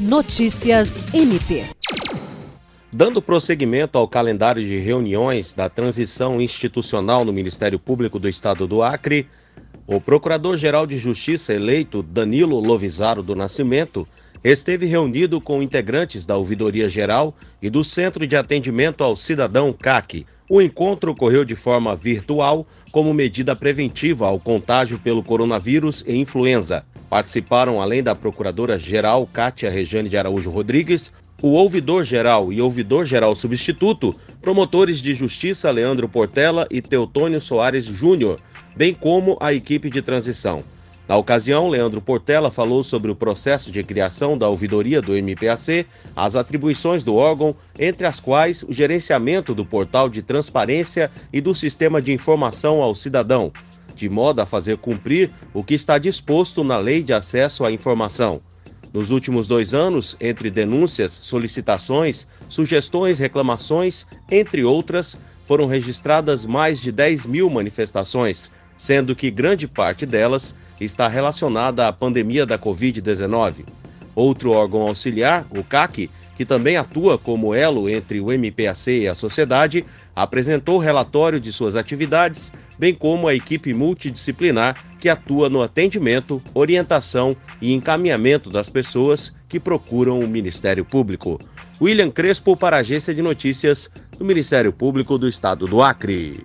Notícias MP. Dando prosseguimento ao calendário de reuniões da transição institucional no Ministério Público do Estado do Acre, o Procurador-Geral de Justiça eleito Danilo Lovisaro do Nascimento esteve reunido com integrantes da Ouvidoria Geral e do Centro de Atendimento ao Cidadão CAC. O encontro ocorreu de forma virtual como medida preventiva ao contágio pelo coronavírus e influenza. Participaram, além da Procuradora-Geral Cátia Rejane de Araújo Rodrigues, o ouvidor-geral e ouvidor-geral substituto, promotores de justiça Leandro Portela e Teutônio Soares Júnior, bem como a equipe de transição. Na ocasião, Leandro Portela falou sobre o processo de criação da ouvidoria do MPAC, as atribuições do órgão, entre as quais o gerenciamento do portal de transparência e do sistema de informação ao cidadão, de modo a fazer cumprir o que está disposto na Lei de Acesso à Informação. Nos últimos dois anos, entre denúncias, solicitações, sugestões, reclamações, entre outras, foram registradas mais de 10 mil manifestações, sendo que grande parte delas está relacionada à pandemia da Covid-19. Outro órgão auxiliar, o CAC, que também atua como elo entre o MPAC e a sociedade, apresentou relatório de suas atividades, bem como a equipe multidisciplinar que atua no atendimento, orientação e encaminhamento das pessoas que procuram o Ministério Público. William Crespo para a Agência de Notícias do Ministério Público do Estado do Acre.